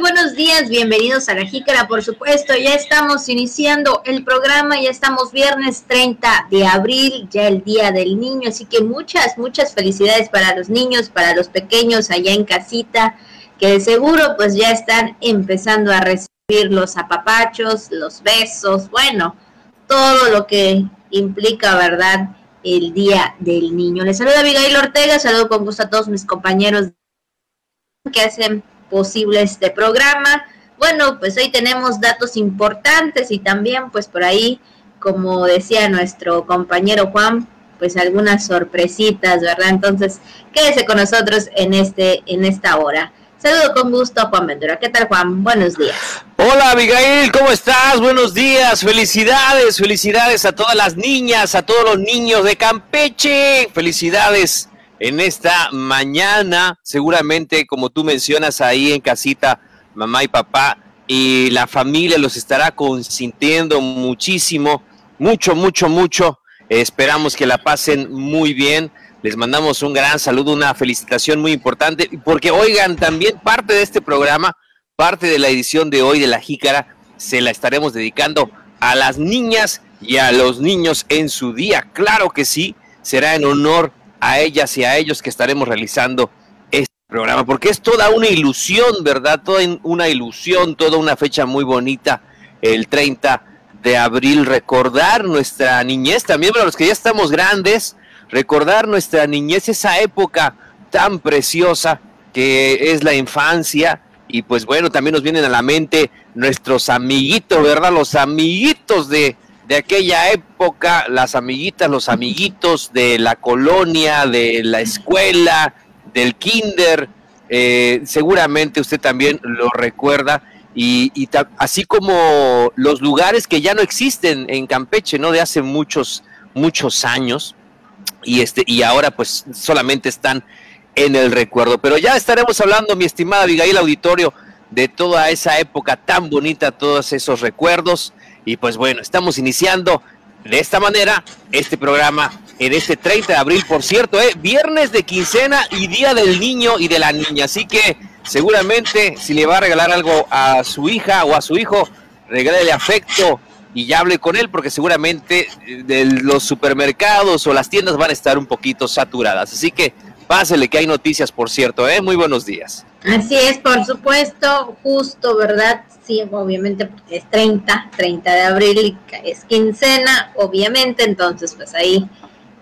Buenos días, bienvenidos a la Jícara, por supuesto. Ya estamos iniciando el programa, ya estamos viernes 30 de abril, ya el Día del Niño, así que muchas, muchas felicidades para los niños, para los pequeños allá en casita, que de seguro pues ya están empezando a recibir los apapachos, los besos, bueno, todo lo que implica, ¿verdad? El Día del Niño. Les saluda Abigail Ortega, saludo con gusto a todos mis compañeros que hacen posible este programa. Bueno, pues hoy tenemos datos importantes y también pues por ahí, como decía nuestro compañero Juan, pues algunas sorpresitas, ¿verdad? Entonces, quédese con nosotros en este en esta hora. Saludo con gusto a Juan Ventura. ¿Qué tal, Juan? Buenos días. Hola, Abigail, ¿cómo estás? Buenos días. Felicidades, felicidades a todas las niñas, a todos los niños de Campeche. Felicidades en esta mañana, seguramente como tú mencionas ahí en casita, mamá y papá y la familia los estará consintiendo muchísimo, mucho, mucho, mucho. esperamos que la pasen muy bien. Les mandamos un gran saludo, una felicitación muy importante, porque oigan, también parte de este programa, parte de la edición de hoy de La Jícara, se la estaremos dedicando a las niñas y a los niños en su día. Claro que sí, será en honor a ellas y a ellos que estaremos realizando este programa, porque es toda una ilusión, ¿verdad? Toda una ilusión, toda una fecha muy bonita, el 30 de abril, recordar nuestra niñez, también para los que ya estamos grandes, recordar nuestra niñez, esa época tan preciosa que es la infancia, y pues bueno, también nos vienen a la mente nuestros amiguitos, ¿verdad? Los amiguitos de, de aquella época, las amiguitas, los amiguitos de la colonia, de la escuela, del kinder, eh, seguramente usted también lo recuerda. Y, así como los lugares que ya no existen en Campeche, ¿no? De hace muchos, muchos años. Y este, y ahora pues solamente están en el recuerdo. Pero ya estaremos hablando, mi estimada Abigail Auditorio, de toda esa época tan bonita, todos esos recuerdos. Y pues bueno, estamos iniciando de esta manera este programa en este 30 de abril, por cierto, ¿eh? viernes de quincena y día del niño y de la niña. Así que seguramente si le va a regalar algo a su hija o a su hijo, regálele afecto y ya hable con él porque seguramente eh, los supermercados o las tiendas van a estar un poquito saturadas. Así que pásele que hay noticias, por cierto. ¿eh? Muy buenos días. Así es, por supuesto, justo, ¿verdad? Sí, obviamente porque es 30, 30 de abril es quincena, obviamente, entonces pues ahí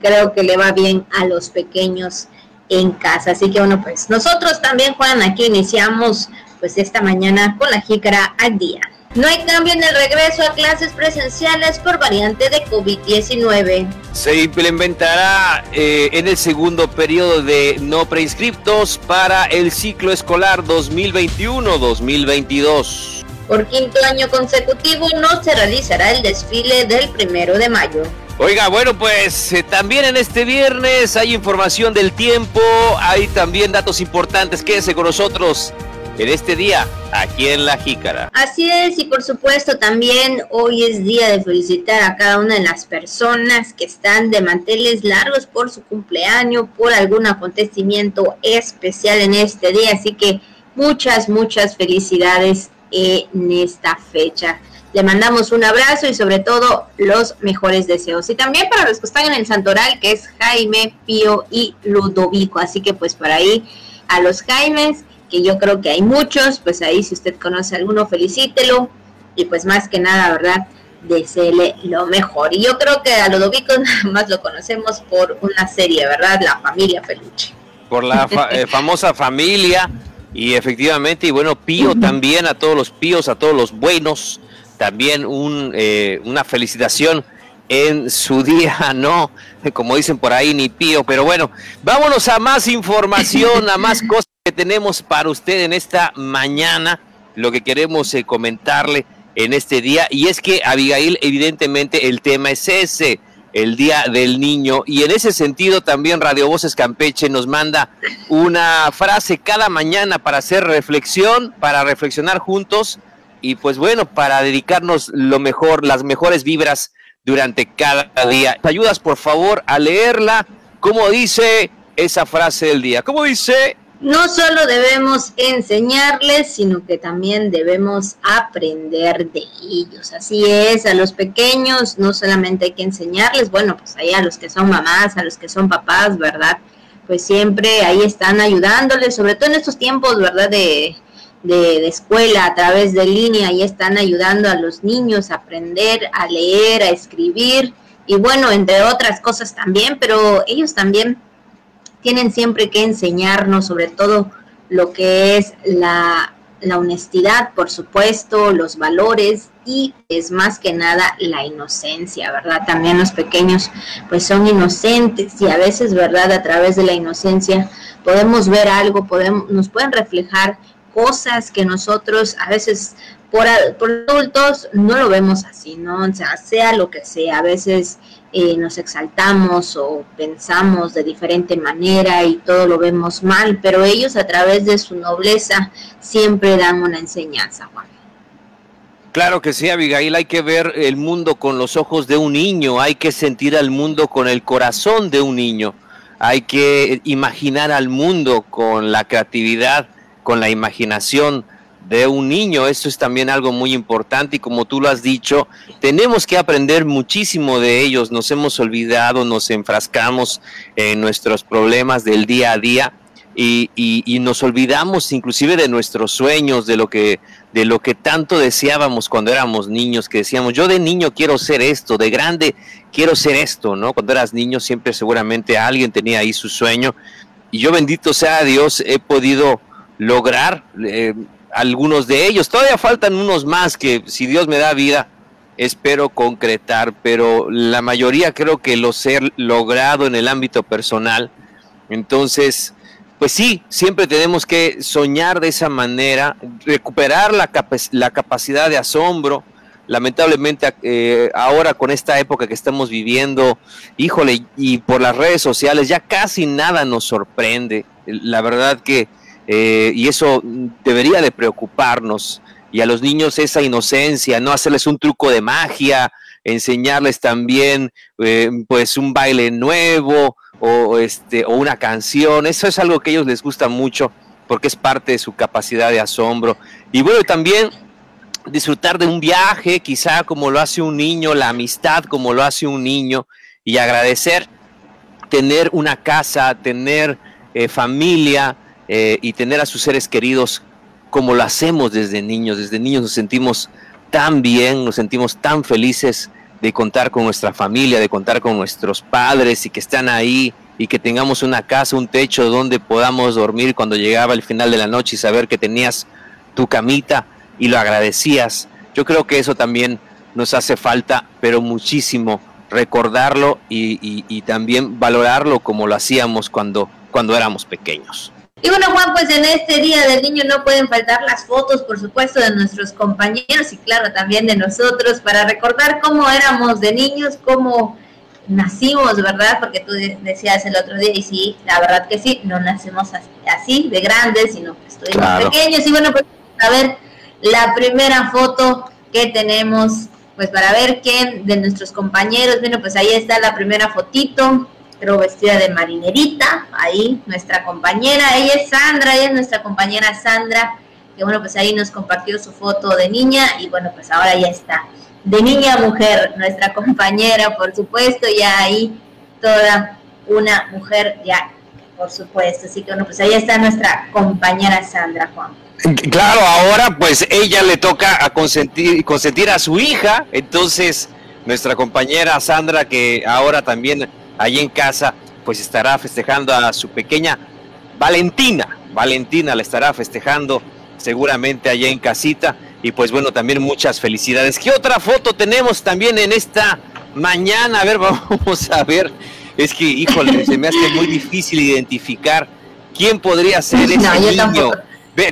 creo que le va bien a los pequeños en casa. Así que bueno, pues nosotros también, Juan, aquí iniciamos pues esta mañana con la jícara al día. No hay cambio en el regreso a clases presenciales por variante de COVID-19. Se implementará eh, en el segundo periodo de no preinscriptos para el ciclo escolar 2021-2022. Por quinto año consecutivo no se realizará el desfile del primero de mayo. Oiga, bueno, pues eh, también en este viernes hay información del tiempo, hay también datos importantes. Quédese con nosotros en este día aquí en La Jícara. Así es, y por supuesto también hoy es día de felicitar a cada una de las personas que están de manteles largos por su cumpleaños, por algún acontecimiento especial en este día. Así que muchas, muchas felicidades en esta fecha. Le mandamos un abrazo y sobre todo los mejores deseos. Y también para los que están en el Santoral, que es Jaime, Pío y Ludovico. Así que pues por ahí a los Jaimes que yo creo que hay muchos, pues ahí si usted conoce alguno, felicítelo y pues más que nada, ¿verdad? Deseele lo mejor. Y yo creo que a Ludovico nada más lo conocemos por una serie, ¿verdad? La familia Peluche. Por la eh, famosa familia y efectivamente, y bueno, Pío también, a todos los píos, a todos los buenos, también un, eh, una felicitación en su día, ¿no? Como dicen por ahí, ni Pío, pero bueno, vámonos a más información, a más cosas tenemos para usted en esta mañana, lo que queremos eh, comentarle en este día, y es que Abigail, evidentemente el tema es ese, el Día del Niño, y en ese sentido también Radio Voces Campeche nos manda una frase cada mañana para hacer reflexión, para reflexionar juntos, y pues bueno, para dedicarnos lo mejor, las mejores vibras durante cada día. ¿Te ayudas por favor a leerla? ¿Cómo dice esa frase del día? ¿Cómo dice? No solo debemos enseñarles, sino que también debemos aprender de ellos. Así es, a los pequeños no solamente hay que enseñarles, bueno, pues ahí a los que son mamás, a los que son papás, ¿verdad? Pues siempre ahí están ayudándoles, sobre todo en estos tiempos, ¿verdad? De, de, escuela a través de línea, ahí están ayudando a los niños a aprender, a leer, a escribir y bueno, entre otras cosas también, pero ellos también tienen siempre que enseñarnos sobre todo lo que es la, la honestidad, por supuesto, los valores y es más que nada la inocencia, ¿verdad? También los pequeños pues son inocentes y a veces, ¿verdad? A través de la inocencia podemos ver algo, podemos, nos pueden reflejar cosas que nosotros a veces por, por adultos no lo vemos así, ¿no? O sea, sea lo que sea, a veces eh, nos exaltamos o pensamos de diferente manera y todo lo vemos mal, pero ellos a través de su nobleza siempre dan una enseñanza, Juan. Claro que sí, Abigail, hay que ver el mundo con los ojos de un niño, hay que sentir al mundo con el corazón de un niño, hay que imaginar al mundo con la creatividad, con la imaginación de un niño. Eso es también algo muy importante y como tú lo has dicho, tenemos que aprender muchísimo de ellos. Nos hemos olvidado, nos enfrascamos en nuestros problemas del día a día y, y, nos olvidamos inclusive de nuestros sueños, de lo que de lo que tanto deseábamos cuando éramos niños, que decíamos, yo de niño quiero ser esto, de grande quiero ser esto, ¿no? Cuando eras niño siempre seguramente alguien tenía ahí su sueño y yo bendito sea Dios he podido lograr eh, algunos de ellos. Todavía faltan unos más que si Dios me da vida, espero concretar, pero la mayoría creo que los he logrado en el ámbito personal. Entonces, pues sí, siempre tenemos que soñar de esa manera, recuperar la, la capacidad de asombro. Lamentablemente eh, ahora con esta época que estamos viviendo, híjole, y por las redes sociales ya casi nada nos sorprende. La verdad que eh, y eso debería de preocuparnos. Y a los niños esa inocencia, no hacerles un truco de magia, enseñarles también eh, pues un baile nuevo o, este, o una canción. Eso es algo que a ellos les gusta mucho porque es parte de su capacidad de asombro. Y bueno, también disfrutar de un viaje, quizá como lo hace un niño, la amistad como lo hace un niño, y agradecer tener una casa, tener eh, familia, eh, y tener a sus seres queridos como lo hacemos desde niños. Desde niños nos sentimos tan bien, nos sentimos tan felices de contar con nuestra familia, de contar con nuestros padres y que están ahí y que tengamos una casa, un techo donde podamos dormir cuando llegaba el final de la noche y saber que tenías tu camita y lo agradecías. Yo creo que eso también nos hace falta, pero muchísimo recordarlo y, y también valorarlo como lo hacíamos cuando, cuando éramos pequeños. Y bueno, Juan, pues en este Día del Niño no pueden faltar las fotos, por supuesto, de nuestros compañeros y claro, también de nosotros, para recordar cómo éramos de niños, cómo nacimos, ¿verdad? Porque tú decías el otro día, y sí, la verdad que sí, no nacemos así, de grandes, sino que estuvimos pequeños. Y bueno, pues a ver la primera foto que tenemos, pues para ver quién de nuestros compañeros, bueno, pues ahí está la primera fotito creo vestida de marinerita, ahí nuestra compañera, ella es Sandra, ella es nuestra compañera Sandra, que bueno, pues ahí nos compartió su foto de niña y bueno, pues ahora ya está, de niña a mujer, nuestra compañera, por supuesto, ya ahí toda una mujer ya, por supuesto, así que bueno, pues ahí está nuestra compañera Sandra Juan. Claro, ahora pues ella le toca a consentir, consentir a su hija, entonces nuestra compañera Sandra que ahora también allí en casa, pues estará festejando a su pequeña Valentina. Valentina la estará festejando seguramente allá en casita. Y pues bueno, también muchas felicidades. ¿Qué otra foto tenemos también en esta mañana? A ver, vamos a ver. Es que, híjole, se me hace muy difícil identificar quién podría ser ese niño.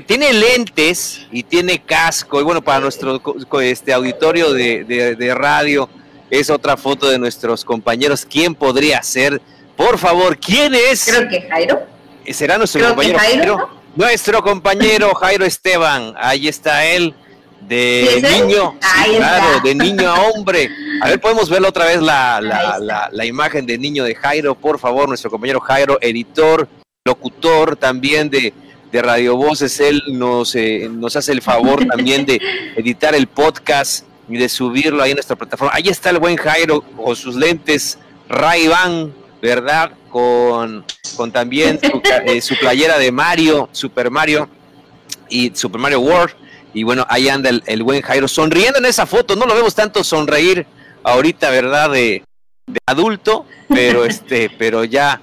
tiene lentes y tiene casco. Y bueno, para nuestro este auditorio de, de radio, es otra foto de nuestros compañeros. ¿Quién podría ser? Por favor, ¿quién es? Creo que Jairo. ¿Será nuestro compañero Jairo? Nuestro compañero Jairo Esteban. Ahí está él. De niño, claro, de niño a hombre. A ver, podemos verlo otra vez la, la, la, la imagen de niño de Jairo, por favor, nuestro compañero Jairo, editor locutor también de, de Radio Voces, él nos, eh, nos hace el favor también de editar el podcast y de subirlo ahí en nuestra plataforma. Ahí está el buen Jairo con sus lentes ray Ban, ¿verdad? Con, con también eh, su, playera de Mario, Super Mario y Super Mario World. Y bueno, ahí anda el, buen Jairo sonriendo en esa foto. No lo vemos tanto sonreír ahorita, ¿verdad? De, de adulto, pero este, pero ya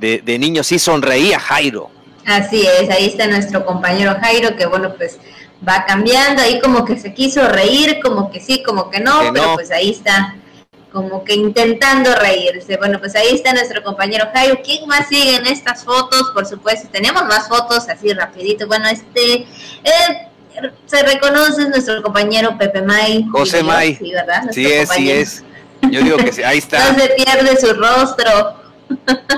de, de niño sí sonreía Jairo. Así es, ahí está nuestro compañero Jairo, que bueno, pues va cambiando, ahí como que se quiso reír, como que sí, como que no, pero pues ahí está, como que intentando reírse. Bueno, pues ahí está nuestro compañero Jairo. ¿Quién más sigue en estas fotos? Por supuesto, tenemos más fotos así rapidito. Bueno, este... Eh, se reconoce nuestro compañero Pepe May. José May. Sí, ¿verdad? sí es, sí es. Yo digo que sí, ahí está. No se pierde su rostro.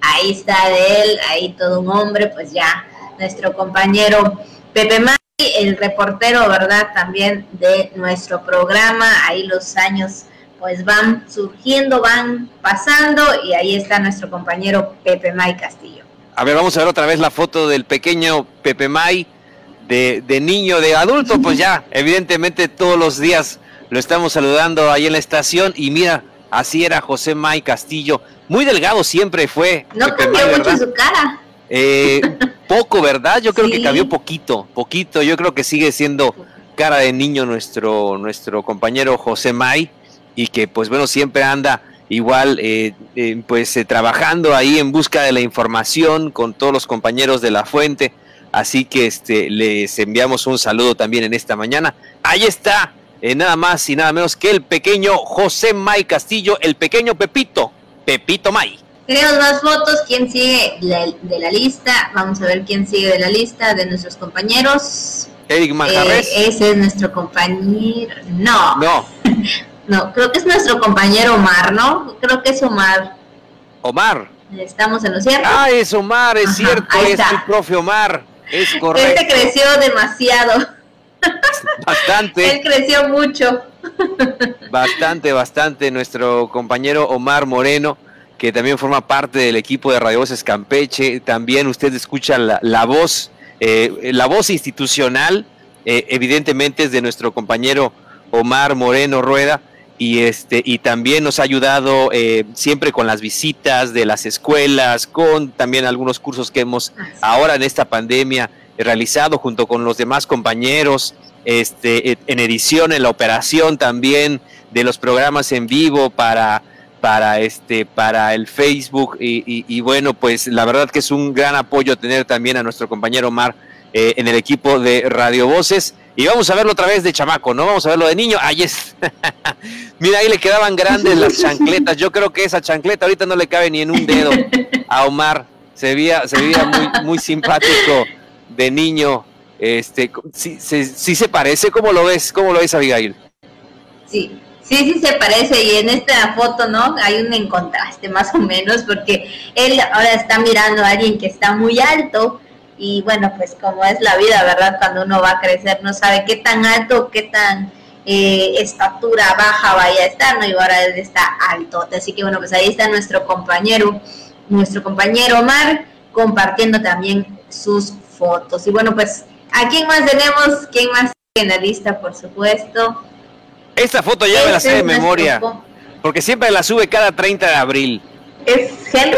ahí está de él, ahí todo un hombre, pues ya, nuestro compañero Pepe May, el reportero, ¿verdad? También de nuestro programa, ahí los años pues van surgiendo, van pasando y ahí está nuestro compañero Pepe May Castillo. A ver, vamos a ver otra vez la foto del pequeño Pepe May, de, de niño, de adulto, pues ya, evidentemente todos los días lo estamos saludando ahí en la estación y mira, así era José May Castillo, muy delgado siempre fue. No cambió mucho su cara. Eh, poco, ¿verdad? Yo creo que cambió poquito, poquito. Yo creo que sigue siendo cara de niño nuestro, nuestro compañero José May y que pues bueno, siempre anda igual eh, eh, pues trabajando ahí en busca de la información con todos los compañeros de la fuente. Así que este, les enviamos un saludo también en esta mañana. Ahí está, nada más y nada menos que el pequeño José May Castillo, el pequeño Pepito, Pepito May. Tenemos más fotos. ¿Quién sigue de la lista? Vamos a ver quién sigue de la lista de nuestros compañeros. Eric Manjarres. Eh, ese es nuestro compañero. No. No. no, creo que es nuestro compañero Omar, ¿no? Creo que es Omar. Omar. Estamos en lo cierto. Ah, es Omar, es cierto, es el profe Omar. Es correcto. Este creció demasiado. Bastante. Él creció mucho. Bastante, bastante. Nuestro compañero Omar Moreno, que también forma parte del equipo de Radio Voces Campeche. También usted escucha la, voz, eh, la voz institucional, eh, evidentemente es de nuestro compañero Omar Moreno Rueda. Y, este, y también nos ha ayudado eh, siempre con las visitas de las escuelas, con también algunos cursos que hemos ahora en esta pandemia realizado junto con los demás compañeros este, en edición, en la operación también de los programas en vivo para, para, este, para el Facebook y, bueno, pues la verdad que es un gran apoyo tener también a nuestro compañero Omar eh, en el equipo de Radio Voces. Y vamos a verlo otra vez de chamaco, ¿no? Vamos a verlo de niño. Ahí es. Mira, ahí le quedaban grandes las chancletas. Yo creo que esa chancleta ahorita no le cabe ni en un dedo a Omar. Se veía, se veía muy, muy simpático de niño este, sí, sí, se parece, ¿cómo lo ves? ¿Cómo lo ves, Abigail? Sí, sí, sí se parece y en esta foto, ¿no? Hay un contraste más o menos porque él ahora está mirando a alguien que está muy alto y bueno, pues como es la vida, ¿verdad? Cuando uno va a crecer no sabe qué tan alto, qué tan eh, estatura baja vaya a estar, ¿no? Y ahora él está alto. Así que bueno, pues ahí está nuestro compañero, nuestro compañero Omar compartiendo también sus fotos. Y bueno, pues ¿A quién más tenemos? ¿Quién más en la lista, por supuesto? Esta foto ya me la sé de memoria, porque siempre la sube cada 30 de abril. ¿Es Henry?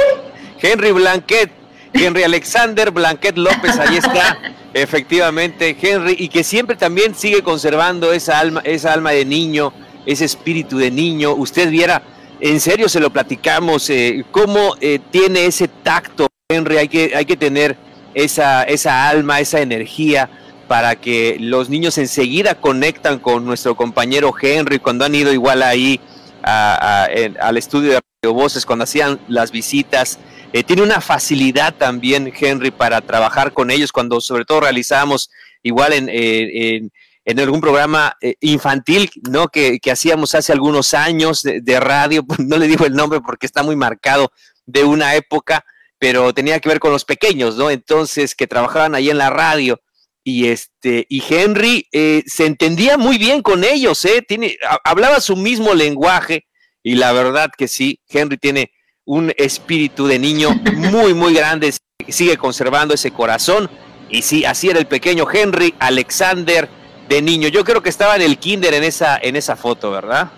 Henry Blanquet, Henry Alexander Blanquet López, ahí está, efectivamente, Henry, y que siempre también sigue conservando esa alma, esa alma de niño, ese espíritu de niño. Usted viera, en serio se lo platicamos, eh, cómo eh, tiene ese tacto, Henry, hay que, hay que tener esa, esa alma, esa energía para que los niños enseguida conectan con nuestro compañero Henry cuando han ido igual ahí al estudio de Radio Voces, cuando hacían las visitas. Eh, tiene una facilidad también Henry para trabajar con ellos cuando sobre todo realizamos igual en, eh, en, algún programa eh, infantil, ¿no? Que, hacíamos hace algunos años de, de radio, no le digo el nombre porque está muy marcado de una época, pero tenía que ver con los pequeños, ¿no? Entonces, que trabajaban ahí en la radio. Y este, y Henry eh, se entendía muy bien con ellos, ¿eh? Tiene, hablaba su mismo lenguaje, y la verdad que sí, Henry tiene un espíritu de niño muy, muy grande, sigue conservando ese corazón. Y sí, así era el pequeño Henry Alexander de niño. Yo creo que estaba en el kinder en esa, en esa foto, ¿verdad?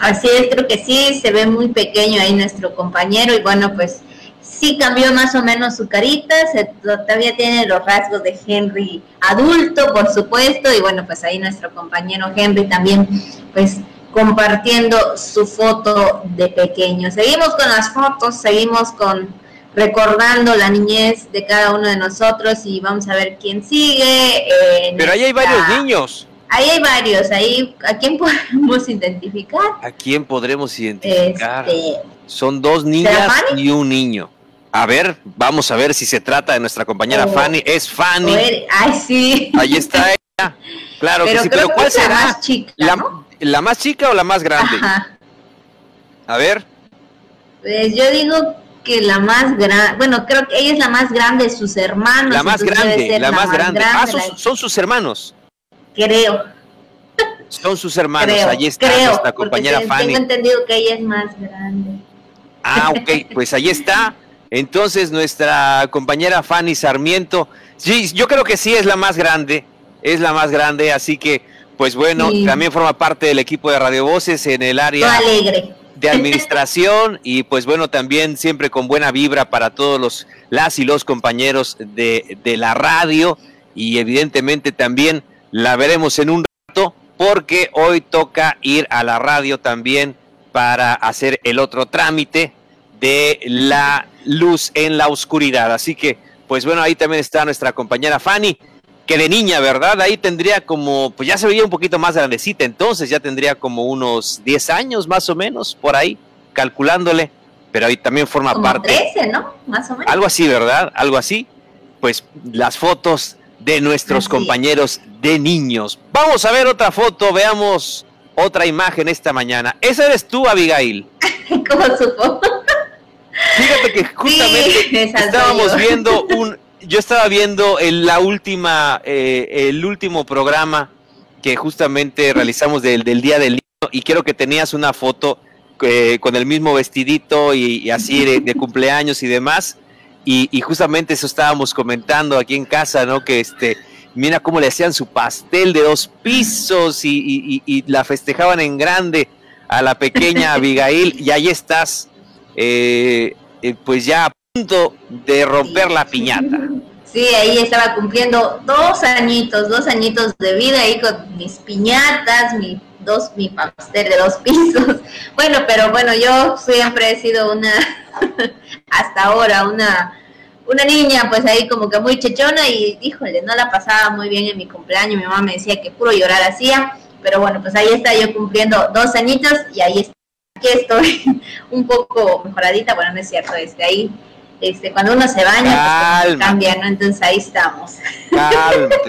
Así es, creo que sí, se ve muy pequeño ahí nuestro compañero y bueno, pues sí cambió más o menos su carita, todavía tiene los rasgos de Henry adulto, por supuesto, y bueno, pues ahí nuestro compañero Henry también, pues compartiendo su foto de pequeño. Seguimos con las fotos, seguimos con recordando la niñez de cada uno de nosotros y vamos a ver quién sigue. Pero ahí hay varios niños. Ahí hay varios, ahí ¿a quién podemos identificar? ¿A quién podremos identificar? Este, Son dos niñas y un niño. A ver, vamos a ver si se trata de nuestra compañera oh. Fanny. Es Fanny. ay, sí. Ahí está ella. Claro que sí, pero ¿cuál será? La más, chica, la, más chica o la más grande? A ver. Pues yo digo que la más grande, bueno, creo que ella es la más grande de sus hermanos. La más grande, la, más, grande. Ah, son, sus hermanos. Creo. Son sus hermanos, ahí está nuestra compañera Fanny. Tengo entendido que ella es más grande. Ah, ok, pues ahí está. Entonces nuestra compañera Fanny Sarmiento, sí, yo creo que sí es la más grande, es la más grande, así que pues bueno, también forma parte del equipo de Radio Voces en el área de administración y pues bueno, también siempre con buena vibra para todos los las y los compañeros de, de la radio y evidentemente también la veremos en un rato porque hoy toca ir a la radio también para hacer el otro trámite de la luz en la oscuridad. Así que, pues bueno, ahí también está nuestra compañera Fanny, que de niña, ¿verdad? Ahí tendría como, pues ya se veía un poquito más grandecita, entonces ya tendría como unos 10 años más o menos, por ahí, calculándole, pero ahí también forma parte. 13, ¿no? Más o menos. Algo así, ¿verdad? Algo así. Pues las fotos de nuestros compañeros de niños. Vamos a ver otra foto, veamos otra imagen esta mañana. Esa eres tú, Abigail. ¿Cómo supo? Fíjate que justamente estábamos viendo un, yo estaba viendo el, la última, eh, el último programa que justamente realizamos del, del, Día del Niño y quiero que tenías una foto eh, con el mismo vestidito y, así de, cumpleaños y demás. Y, y, justamente eso estábamos comentando aquí en casa, ¿no? Que este, mira cómo le hacían su pastel de dos pisos y, y la festejaban en grande a la pequeña Abigail y ahí estás eh, eh, pues ya a punto de romper la piñata. Sí, ahí estaba cumpliendo dos añitos, dos añitos de vida ahí con mis piñatas, mi dos, mi pastel de dos pisos. Bueno, pero bueno, yo siempre he sido una, hasta ahora, una, una niña pues ahí como que muy chechona y híjole, no la pasaba muy bien en mi cumpleaños. Mi mamá me decía que puro llorar hacía, pero bueno, pues ahí está yo cumpliendo dos añitos y ahí está aquí estoy un poco mejoradita, bueno, no es cierto, este, ahí, este, cuando uno se baña, pues, cambia, ¿no? Entonces ahí estamos.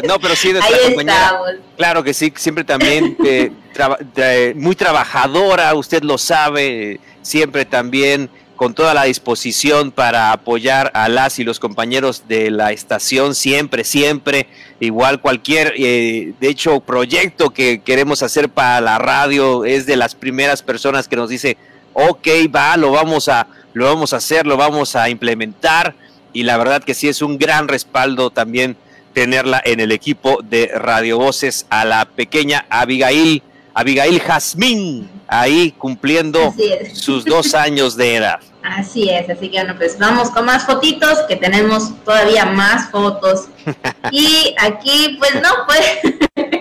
No, pero sí, nuestra ahí Estamos. Claro que sí, siempre también eh, muy trabajadora, usted lo sabe, siempre también con toda la disposición para apoyar a las y los compañeros de la estación, siempre, siempre, igual cualquier, eh, de hecho, proyecto que queremos hacer para la radio, es de las primeras personas que nos dice, ok, va, lo vamos a, lo vamos a hacer, lo vamos a implementar, y la verdad que sí es un gran respaldo también tenerla en el equipo de Radio Voces a la pequeña Abigail Abigail Jazmín, ahí cumpliendo sus dos años de edad. Así es, así que bueno, pues vamos con más fotitos, que tenemos todavía más fotos. Y aquí, pues no, pues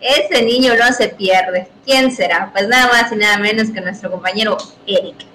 ese niño no se pierde. ¿Quién será? Pues nada más y nada menos que nuestro compañero Eric.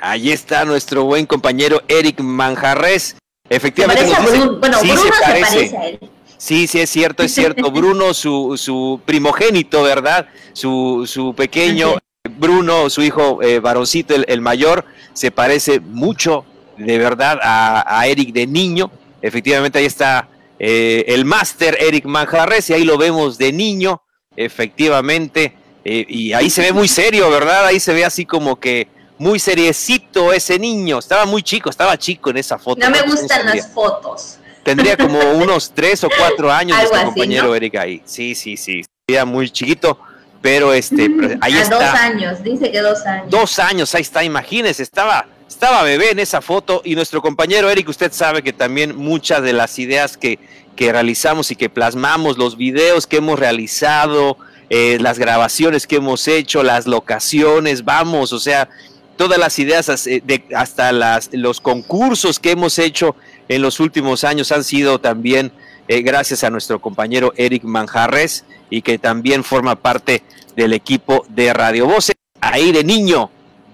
Ahí está nuestro buen compañero Eric Manjarres. Efectivamente, bueno, Bruno se parece a él. Sí, sí, es cierto, es cierto. Bruno, su, su primogénito, ¿verdad? Su, su pequeño Bruno, su hijo eh, varoncito, el, mayor, se parece mucho, de verdad, a, Eric de niño. Efectivamente, ahí está eh, el máster Eric Manjarres, y ahí lo vemos de niño, efectivamente. Eh, y ahí se ve muy serio, ¿verdad? Ahí se ve así como que muy seriecito ese niño. Estaba muy chico, estaba chico en esa foto. No me gustan las fotos. Tendría como unos tres o cuatro años este compañero Eric ahí. Sí, sí, sí. Era muy chiquito. pero este, ahí está. dos años, dice que dos años. Dos años, ahí está, imagínese, estaba, estaba bebé en esa foto y nuestro compañero Eric, usted sabe que también muchas de las ideas que, que realizamos y que plasmamos, los videos que hemos realizado, eh, las grabaciones que hemos hecho, las locaciones, vamos, o sea, todas las ideas de, hasta las, los concursos que hemos hecho en los últimos años han sido también eh, gracias a nuestro compañero Eric Manjarres y que también forma parte del equipo de Radio Voces, ahí de niño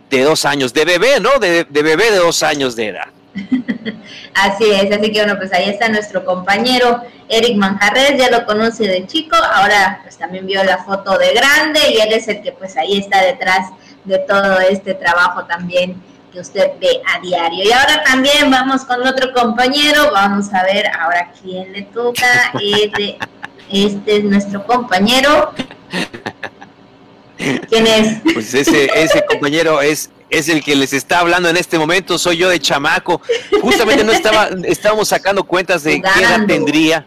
de dos años, de bebé, ¿no? De, de bebé de dos años de edad. así es, así que bueno, pues ahí está nuestro compañero Eric Manjarres, ya lo conoce de chico, ahora pues también vio la foto de grande y él es el que pues ahí está detrás de todo este trabajo también que usted ve a diario. Y ahora también vamos con otro compañero, vamos a ver ahora quién le toca. Este, este es nuestro compañero. ¿Quién es? Pues ese, ese compañero es es el que les está hablando en este momento, soy yo de chamaco. Justamente no estaba, estábamos sacando cuentas de qué edad tendría.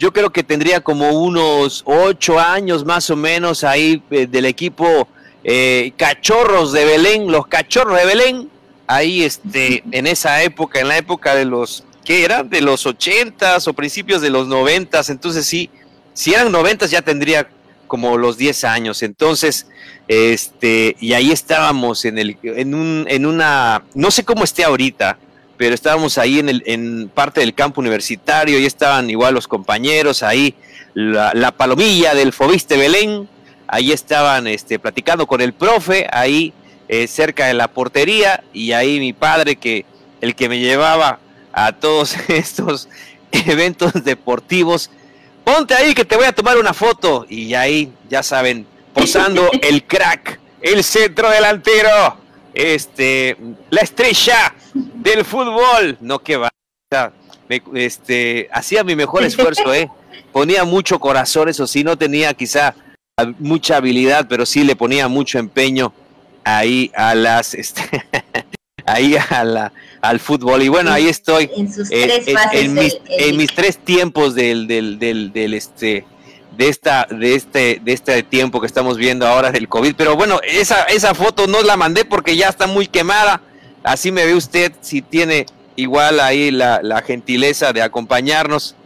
Yo creo que tendría como unos ocho años más o menos ahí eh, del equipo eh, Cachorros de Belén, los Cachorros de Belén, ahí este, en esa época, en la época de los, ¿qué era? De los ochentas o principios de los noventas, entonces sí, si eran noventas ya tendría como los diez años, entonces, este, y ahí estábamos en el, en un, en una, no sé cómo esté ahorita, pero estábamos ahí en, el, en parte del campo universitario. Y estaban igual los compañeros ahí, la, la palomilla del Fobiste Belén, ahí estaban este, platicando con el profe, ahí eh, cerca de la portería, y ahí mi padre, que el que me llevaba a todos estos eventos deportivos, ponte ahí que te voy a tomar una foto, y ahí, ya saben, posando el crack, el centro delantero, este, la estrella del fútbol, no que va, este, hacía mi mejor esfuerzo, eh, ponía mucho corazón, eso sí, no tenía quizá mucha habilidad, pero sí le ponía mucho empeño ahí a las este, ahí a la, al fútbol. Y bueno ahí estoy en, sus tres en, mis, en, mis, tres tiempos del, del, del, del, este de esta de este de este tiempo que estamos viendo ahora del covid. Pero bueno esa esa foto no la mandé porque ya está muy quemada. Así me ve usted si tiene igual ahí la, la gentileza de acompañarnos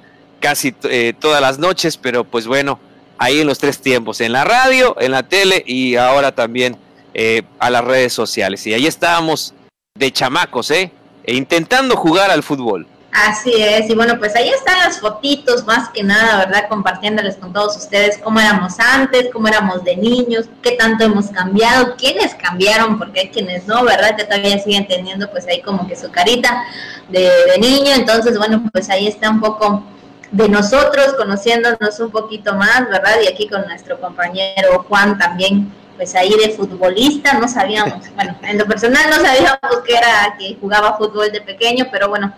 casi eh, todas las noches pero pues bueno ahí en los tres tiempos, en la radio, en la tele y ahora también eh, a las redes sociales. Y ahí estábamos de chamacos, ¿eh? E intentando jugar al fútbol. Así es, y bueno, pues ahí están las fotitos, más que nada, ¿verdad? Compartiéndoles con todos ustedes cómo éramos antes, cómo éramos de niños, qué tanto hemos cambiado, quiénes cambiaron, porque hay quienes no, ¿verdad? Que todavía siguen teniendo pues ahí como que su carita de, de niño, entonces bueno, pues ahí está un poco de nosotros, conociéndonos un poquito más, ¿verdad? Y aquí con nuestro compañero Juan también, pues ahí de futbolista, no sabíamos, bueno, en lo personal no sabíamos que era que jugaba fútbol de pequeño, pero bueno,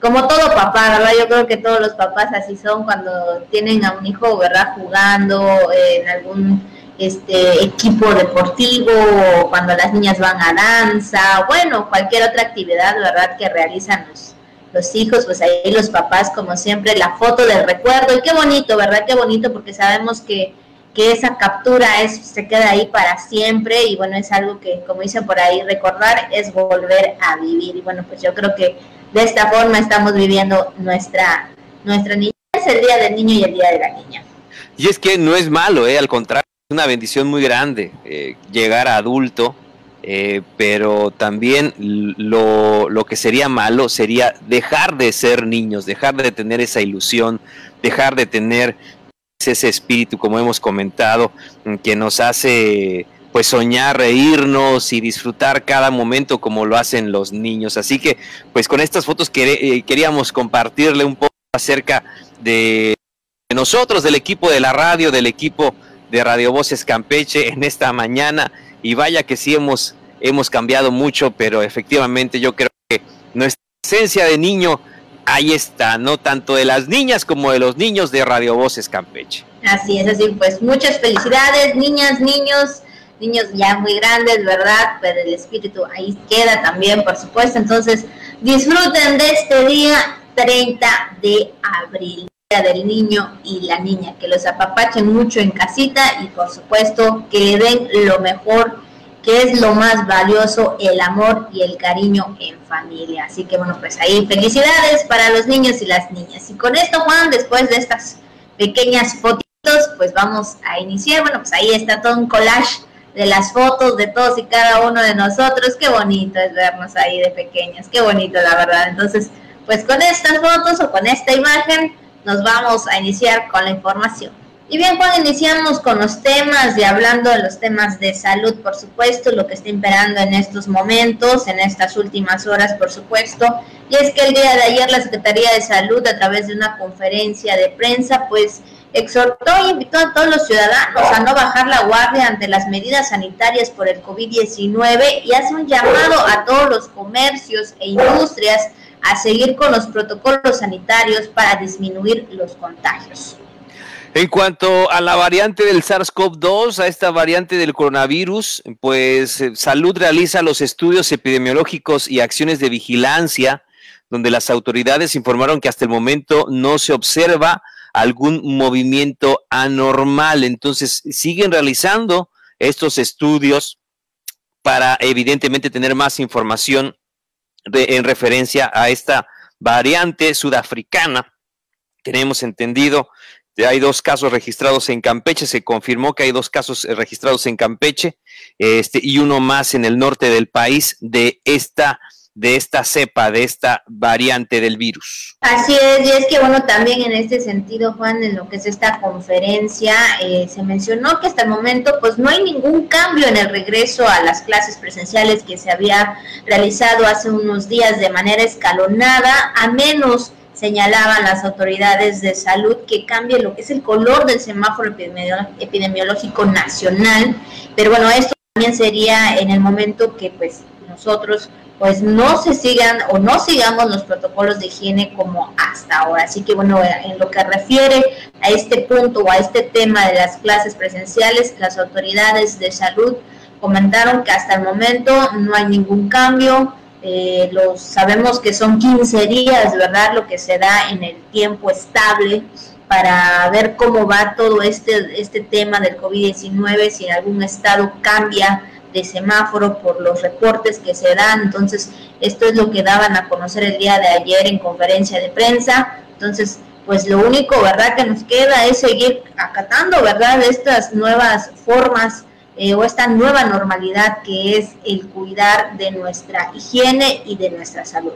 como todo papá, ¿verdad? Yo creo que todos los papás así son cuando tienen a un hijo, ¿verdad? Jugando en algún este equipo deportivo, o cuando las niñas van a danza, bueno, cualquier otra actividad, ¿verdad? Que realizan los los hijos, pues ahí los papás, como siempre, la foto del recuerdo. Y qué bonito, ¿verdad? Qué bonito, porque sabemos que, que esa captura es, se queda ahí para siempre. Y bueno, es algo que, como dicen por ahí, recordar es volver a vivir. Y bueno, pues yo creo que de esta forma estamos viviendo nuestra, nuestra niñez, el Día del Niño y el Día de la Niña. Y es que no es malo, ¿eh? al contrario, es una bendición muy grande eh, llegar a adulto eh, pero también lo, lo, que sería malo sería dejar de ser niños, dejar de tener esa ilusión, dejar de tener ese espíritu, como hemos comentado, que nos hace pues soñar, reírnos y disfrutar cada momento como lo hacen los niños. Así que pues con estas fotos eh, queríamos compartirle un poco acerca de nosotros, del equipo de la radio, del equipo de Radio Voces Campeche en esta mañana y vaya que sí hemos, hemos cambiado mucho, pero efectivamente yo creo que nuestra esencia de niño ahí está, no tanto de las niñas como de los niños de Radio Voces Campeche. Así es, así pues muchas felicidades, niñas, niños, niños ya muy grandes, ¿verdad? Pero el espíritu ahí queda también, por supuesto. Entonces, disfruten de este día 30 de abril. del niño y la niña, que los apapachen mucho en casita y por supuesto que le den lo mejor, que es lo más valioso, el amor y el cariño en familia. Así que bueno, pues ahí felicidades para los niños y las niñas. Y con esto, Juan, después de estas pequeñas fotitos, pues vamos a iniciar. Bueno, pues ahí está todo un collage de las fotos de todos y cada uno de nosotros. Qué bonito es vernos ahí de pequeños, qué bonito la verdad. Entonces, pues con estas fotos o con esta imagen nos vamos a iniciar con la información. Y bien, Juan, iniciamos con los temas y hablando de los temas de salud, por supuesto, lo que está imperando en estos momentos, en estas últimas horas, por supuesto. Y es que el día de ayer la Secretaría de Salud, a través de una conferencia de prensa, pues exhortó e invitó a todos los ciudadanos a no bajar la guardia ante las medidas sanitarias por el COVID-19 y hace un llamado a todos los comercios e industrias a seguir con los protocolos sanitarios para disminuir los contagios. En cuanto a la variante del SARS-CoV-2, a esta variante del coronavirus, pues eh, Salud realiza los estudios epidemiológicos y acciones de vigilancia, donde las autoridades informaron que hasta el momento no se observa algún movimiento anormal. Entonces, siguen realizando estos estudios para evidentemente tener más información en referencia a esta variante sudafricana. Tenemos entendido hay dos casos registrados en Campeche, se confirmó que hay dos casos eh, registrados en Campeche este, y uno más en el norte del país de esta de esta cepa, de esta variante del virus. Así es, y es que bueno, también en este sentido, Juan, en lo que es esta conferencia, eh, se mencionó que hasta el momento pues no hay ningún cambio en el regreso a las clases presenciales que se había realizado hace unos días de manera escalonada, a menos señalaban las autoridades de salud que cambie lo que es el color del semáforo epidemiológico nacional, pero bueno, esto también sería en el momento que pues nosotros pues no se sigan o no sigamos los protocolos de higiene como hasta ahora. Así que bueno, en lo que refiere a este punto o a este tema de las clases presenciales, las autoridades de salud comentaron que hasta el momento no hay ningún cambio. Eh, los sabemos que son 15 días, ¿verdad? Lo que se da en el tiempo estable para ver cómo va todo este, este tema del COVID-19, si en algún estado cambia de semáforo por los reportes que se dan. Entonces, esto es lo que daban a conocer el día de ayer en conferencia de prensa. Entonces, pues lo único, ¿verdad?, que nos queda es seguir acatando, ¿verdad?, estas nuevas formas eh, o esta nueva normalidad que es el cuidar de nuestra higiene y de nuestra salud.